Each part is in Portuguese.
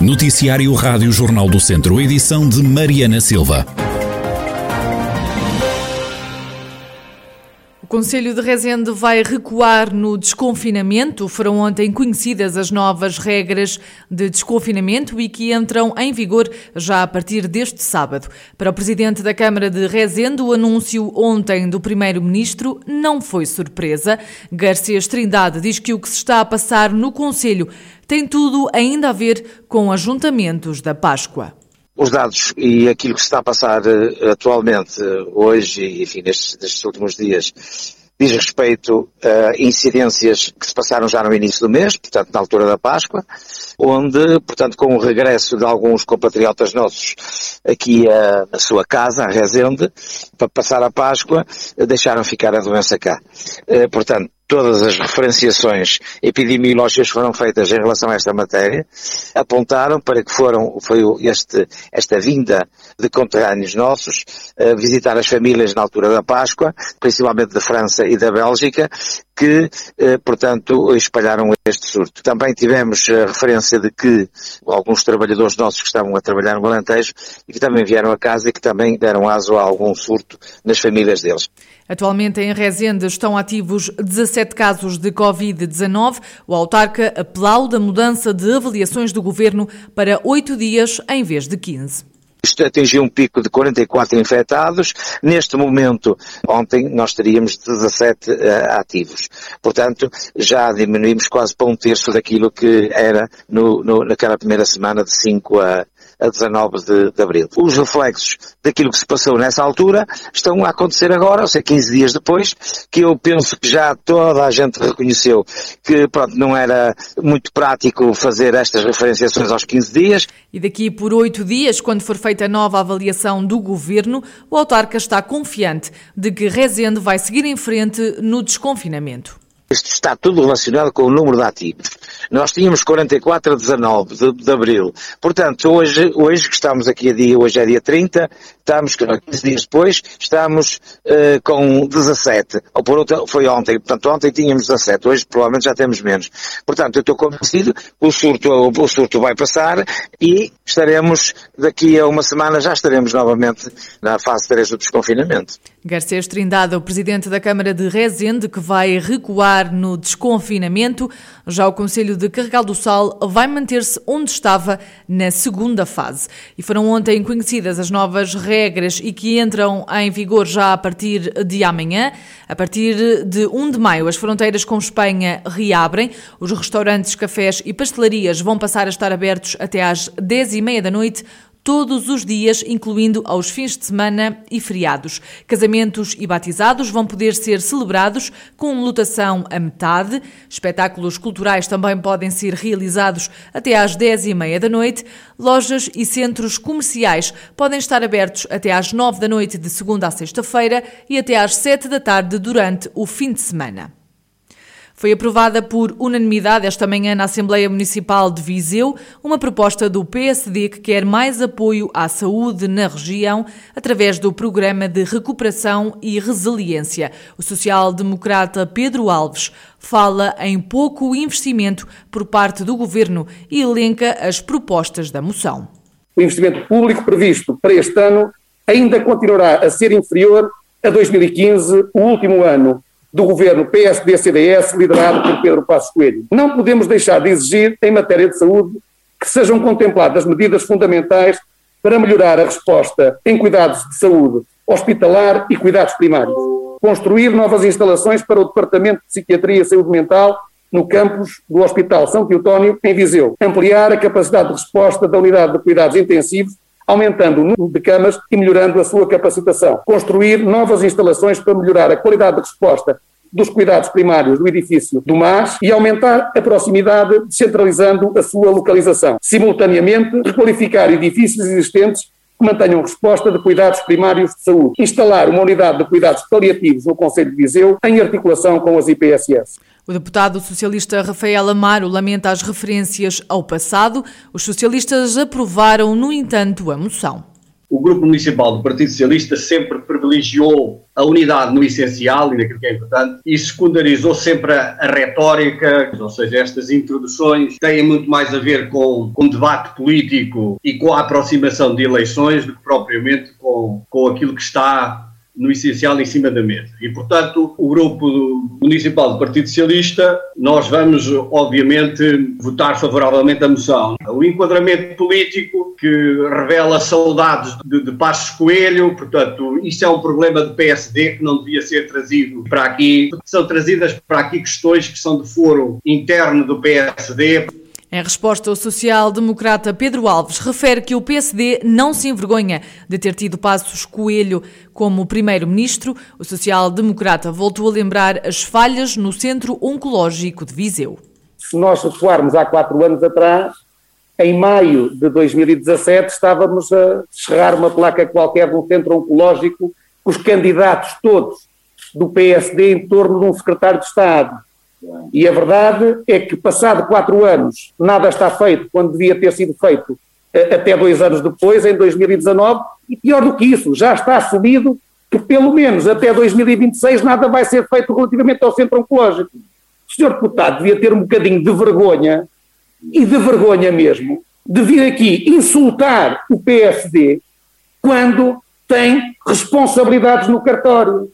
Noticiário Rádio Jornal do Centro, edição de Mariana Silva. O Conselho de Rezende vai recuar no desconfinamento. Foram ontem conhecidas as novas regras de desconfinamento e que entram em vigor já a partir deste sábado. Para o Presidente da Câmara de Rezende, o anúncio ontem do Primeiro-Ministro não foi surpresa. Garcês Trindade diz que o que se está a passar no Conselho tem tudo ainda a ver com ajuntamentos da Páscoa os dados e aquilo que se está a passar uh, atualmente, uh, hoje e enfim, nestes, nestes, últimos dias, diz respeito a incidências que se passaram já no início do mês, portanto na altura da Páscoa, onde, portanto, com o regresso de alguns compatriotas nossos aqui uh, na sua casa, a Rezende, para passar a Páscoa, deixaram ficar a doença cá. portanto, todas as referenciações epidemiológicas que foram feitas em relação a esta matéria apontaram para que foram, foi este, esta vinda de conterrâneos nossos a visitar as famílias na altura da Páscoa, principalmente da França e da Bélgica, que, eh, portanto, espalharam este surto. Também tivemos a referência de que alguns trabalhadores nossos que estavam a trabalhar no Alentejo e que também vieram a casa e que também deram aso a algum surto nas famílias deles. Atualmente em Rezende estão ativos 17 casos de Covid-19. O autarca aplaude a mudança de avaliações do governo para 8 dias em vez de 15. Isto atingiu um pico de 44 infectados. Neste momento, ontem, nós teríamos 17 uh, ativos. Portanto, já diminuímos quase para um terço daquilo que era no, no, naquela primeira semana de 5 a, a 19 de, de, abril. Os reflexos daquilo que se passou nessa altura estão a acontecer agora, ou seja, 15 dias depois, que eu penso que já toda a gente reconheceu que, pronto, não era muito prático fazer estas referenciações aos 15 dias. E daqui por 8 dias, quando for feita a nova avaliação do governo, o autarca está confiante de que Rezende vai seguir em frente no desconfinamento. Isto está tudo relacionado com o número de ativos. Nós tínhamos 44 a 19 de, de, abril. Portanto, hoje, hoje que estamos aqui a dia, hoje é dia 30, estamos, 15 dias depois, estamos uh, com 17. Ou por outra, foi ontem. Portanto, ontem tínhamos 17, hoje provavelmente já temos menos. Portanto, eu estou convencido que o surto, o, o surto vai passar e estaremos, daqui a uma semana, já estaremos novamente na fase 3 do desconfinamento. Garcês Trindade, o presidente da Câmara de Rezende, que vai recuar no desconfinamento. Já o Conselho de Carregal do Sal vai manter-se onde estava na segunda fase. E foram ontem conhecidas as novas regras e que entram em vigor já a partir de amanhã. A partir de 1 de maio, as fronteiras com Espanha reabrem. Os restaurantes, cafés e pastelarias vão passar a estar abertos até às 10 e meia da noite todos os dias, incluindo aos fins de semana e feriados. Casamentos e batizados vão poder ser celebrados com lotação a metade. Espetáculos culturais também podem ser realizados até às 10 e meia da noite. Lojas e centros comerciais podem estar abertos até às 9 da noite de segunda a sexta-feira e até às 7 da tarde durante o fim de semana. Foi aprovada por unanimidade esta manhã na Assembleia Municipal de Viseu uma proposta do PSD que quer mais apoio à saúde na região através do Programa de Recuperação e Resiliência. O social-democrata Pedro Alves fala em pouco investimento por parte do governo e elenca as propostas da moção. O investimento público previsto para este ano ainda continuará a ser inferior a 2015, o último ano do governo PSD-CDS liderado por Pedro Passos Coelho. Não podemos deixar de exigir, em matéria de saúde, que sejam contempladas medidas fundamentais para melhorar a resposta em cuidados de saúde hospitalar e cuidados primários. Construir novas instalações para o Departamento de Psiquiatria e Saúde Mental no campus do Hospital São Teotónio, em Viseu. Ampliar a capacidade de resposta da Unidade de Cuidados Intensivos aumentando o número de camas e melhorando a sua capacitação. Construir novas instalações para melhorar a qualidade de resposta dos cuidados primários do edifício do MAS e aumentar a proximidade, descentralizando a sua localização. Simultaneamente, requalificar edifícios existentes que mantenham resposta de cuidados primários de saúde. Instalar uma unidade de cuidados paliativos no Conselho de Viseu em articulação com as IPSS. O deputado socialista Rafael Amaro lamenta as referências ao passado. Os socialistas aprovaram, no entanto, a moção. o Grupo Municipal do Partido Socialista sempre privilegiou a unidade no essencial e naquilo que é importante e secundarizou sempre a, a retórica, ou seja, estas introduções têm muito mais a ver com, com debate político e com a aproximação de eleições do que propriamente com, com aquilo que está no essencial em cima da mesa. E, portanto, o grupo municipal do Partido Socialista, nós vamos, obviamente, votar favoravelmente a moção. O enquadramento político que revela saudades de, de Passos Coelho, portanto, isso é um problema do PSD que não devia ser trazido para aqui. São trazidas para aqui questões que são de foro interno do PSD. Em resposta, o social-democrata Pedro Alves refere que o PSD não se envergonha de ter tido Passos Coelho como primeiro-ministro. O social-democrata voltou a lembrar as falhas no Centro Oncológico de Viseu. Se nós recuarmos há quatro anos atrás, em maio de 2017 estávamos a cerrar uma placa qualquer no Centro Oncológico, os candidatos todos do PSD em torno de um secretário de Estado e a verdade é que, passado quatro anos, nada está feito quando devia ter sido feito eh, até dois anos depois, em 2019, e pior do que isso, já está assumido que pelo menos até 2026 nada vai ser feito relativamente ao centro oncológico. O senhor deputado devia ter um bocadinho de vergonha, e de vergonha mesmo, de vir aqui insultar o PSD quando tem responsabilidades no cartório.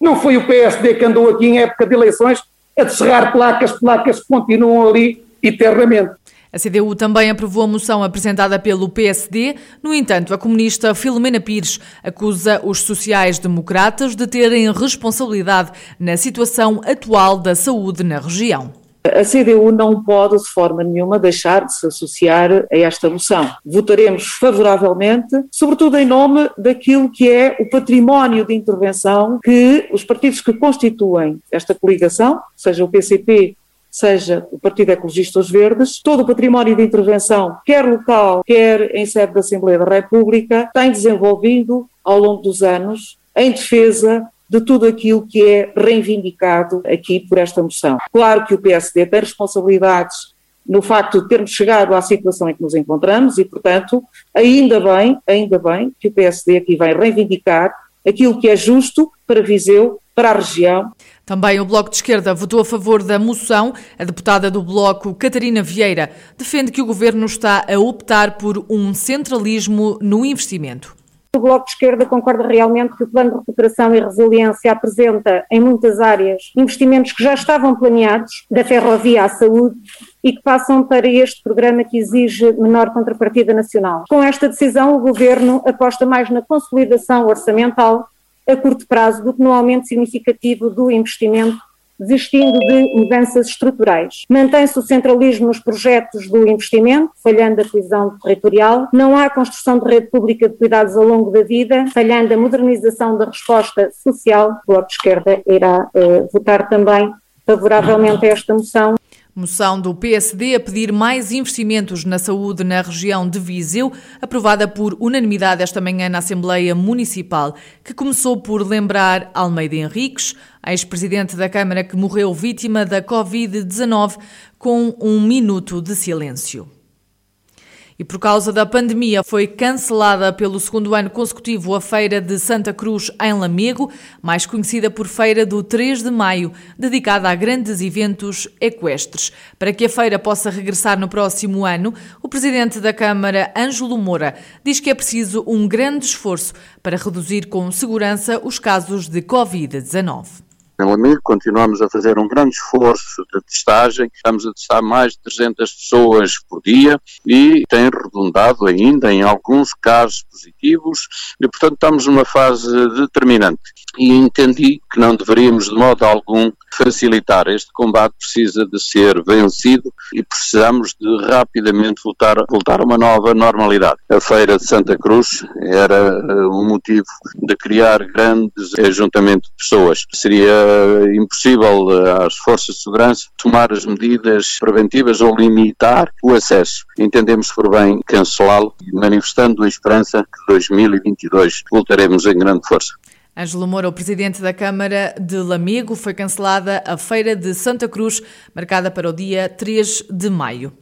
Não foi o PSD que andou aqui em época de eleições a descerrar placas, placas que continuam ali eternamente. A CDU também aprovou a moção apresentada pelo PSD. No entanto, a comunista Filomena Pires acusa os sociais-democratas de terem responsabilidade na situação atual da saúde na região. A CDU não pode, de forma nenhuma, deixar de se associar a esta moção. Votaremos favoravelmente, sobretudo em nome daquilo que é o património de intervenção que os partidos que constituem esta coligação, seja o PCP, seja o Partido Ecologistas Verdes, todo o património de intervenção, quer local, quer em sede da Assembleia da República, tem desenvolvido ao longo dos anos em defesa de tudo aquilo que é reivindicado aqui por esta moção. Claro que o PSD tem responsabilidades no facto de termos chegado à situação em que nos encontramos e, portanto, ainda bem, ainda bem que o PSD aqui vai reivindicar aquilo que é justo para Viseu, para a região. Também o Bloco de Esquerda votou a favor da moção. A deputada do Bloco, Catarina Vieira, defende que o governo está a optar por um centralismo no investimento. O Bloco de Esquerda concorda realmente que o Plano de Recuperação e Resiliência apresenta, em muitas áreas, investimentos que já estavam planeados, da ferrovia à saúde, e que passam para este programa que exige menor contrapartida nacional. Com esta decisão, o Governo aposta mais na consolidação orçamental a curto prazo do que no aumento significativo do investimento desistindo de mudanças estruturais. Mantém-se o centralismo nos projetos do investimento, falhando a coesão territorial. Não há construção de rede pública de cuidados ao longo da vida, falhando a modernização da resposta social. O Bloco de Esquerda irá uh, votar também favoravelmente a esta moção. Moção do PSD a pedir mais investimentos na saúde na região de Viseu, aprovada por unanimidade esta manhã na Assembleia Municipal, que começou por lembrar Almeida Henriques, ex-presidente da Câmara que morreu vítima da Covid-19, com um minuto de silêncio. E por causa da pandemia foi cancelada pelo segundo ano consecutivo a Feira de Santa Cruz em Lamego, mais conhecida por Feira do 3 de Maio, dedicada a grandes eventos equestres. Para que a feira possa regressar no próximo ano, o presidente da Câmara, Ângelo Moura, diz que é preciso um grande esforço para reduzir com segurança os casos de Covid-19 em Lamego, continuamos a fazer um grande esforço de testagem, estamos a testar mais de 300 pessoas por dia e tem redundado ainda em alguns casos positivos e, portanto, estamos numa fase determinante. E entendi que não deveríamos, de modo algum, facilitar. Este combate precisa de ser vencido e precisamos de rapidamente voltar, voltar a uma nova normalidade. A Feira de Santa Cruz era uh, um motivo de criar grandes ajuntamentos de pessoas. Seria impossível eh, às forças de segurança tomar as medidas preventivas ou limitar o acesso. Entendemos por bem cancelá-lo, manifestando a esperança que 2022 voltaremos em grande força. Ângelo Moura, o presidente da Câmara de Lamego, foi cancelada a Feira de Santa Cruz, marcada para o dia 3 de maio.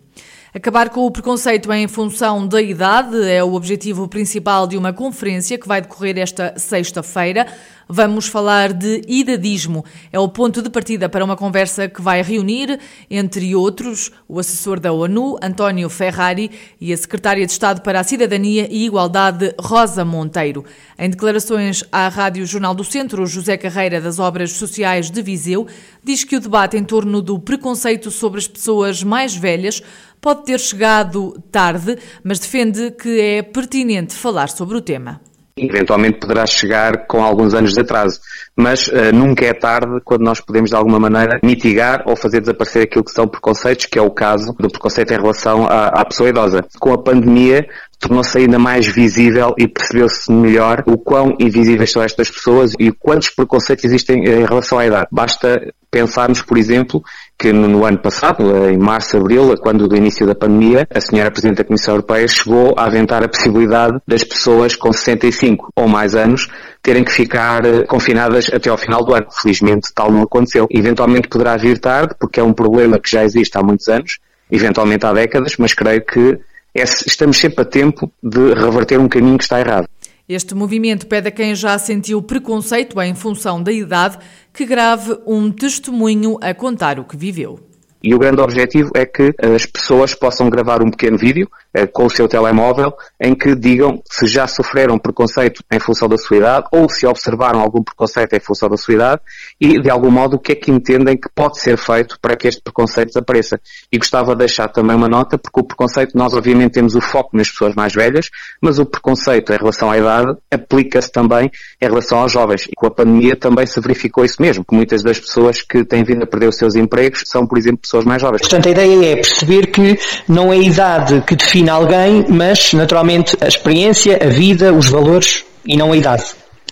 Acabar com o preconceito em função da idade é o objetivo principal de uma conferência que vai decorrer esta sexta-feira. Vamos falar de idadismo. É o ponto de partida para uma conversa que vai reunir, entre outros, o assessor da ONU, António Ferrari, e a secretária de Estado para a Cidadania e Igualdade, Rosa Monteiro. Em declarações à Rádio Jornal do Centro, José Carreira, das Obras Sociais de Viseu, diz que o debate em torno do preconceito sobre as pessoas mais velhas pode ter chegado tarde, mas defende que é pertinente falar sobre o tema eventualmente poderá chegar com alguns anos de atraso. Mas uh, nunca é tarde quando nós podemos de alguma maneira mitigar ou fazer desaparecer aquilo que são preconceitos, que é o caso do preconceito em relação à, à pessoa idosa. Com a pandemia, tornou-se ainda mais visível e percebeu-se melhor o quão invisíveis são estas pessoas e quantos preconceitos existem em relação à idade. Basta pensarmos, por exemplo, que no ano passado, em março, abril, quando do início da pandemia, a senhora Presidente da Comissão Europeia chegou a aventar a possibilidade das pessoas com 65 ou mais anos terem que ficar eh, confinadas até ao final do ano. Felizmente tal não aconteceu. Eventualmente poderá vir tarde, porque é um problema que já existe há muitos anos, eventualmente há décadas, mas creio que é, estamos sempre a tempo de reverter um caminho que está errado. Este movimento pede a quem já sentiu preconceito em função da idade que grave um testemunho a contar o que viveu. E o grande objetivo é que as pessoas possam gravar um pequeno vídeo eh, com o seu telemóvel em que digam se já sofreram preconceito em função da sua idade ou se observaram algum preconceito em função da sua idade e, de algum modo, o que é que entendem que pode ser feito para que este preconceito desapareça. E gostava de deixar também uma nota, porque o preconceito, nós obviamente temos o foco nas pessoas mais velhas, mas o preconceito em relação à idade aplica-se também em relação aos jovens. E com a pandemia também se verificou isso mesmo, que muitas das pessoas que têm vindo a perder os seus empregos são, por exemplo, pessoas mais jovens. Portanto, a ideia é perceber que não é a idade que define define alguém, mas naturalmente a experiência, a vida, os valores e não a idade.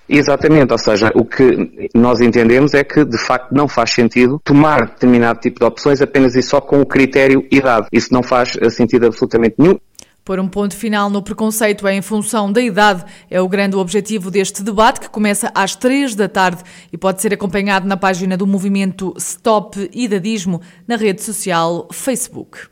Exatamente, ou seja, o que nós entendemos é que de facto não faz sentido tomar determinado tipo de opções apenas e só com o critério idade. Isso não faz sentido absolutamente nenhum. Por um ponto final no preconceito em função da idade é o grande objetivo deste debate que começa às três da tarde e pode ser acompanhado na página do movimento Stop Idadismo na rede social Facebook.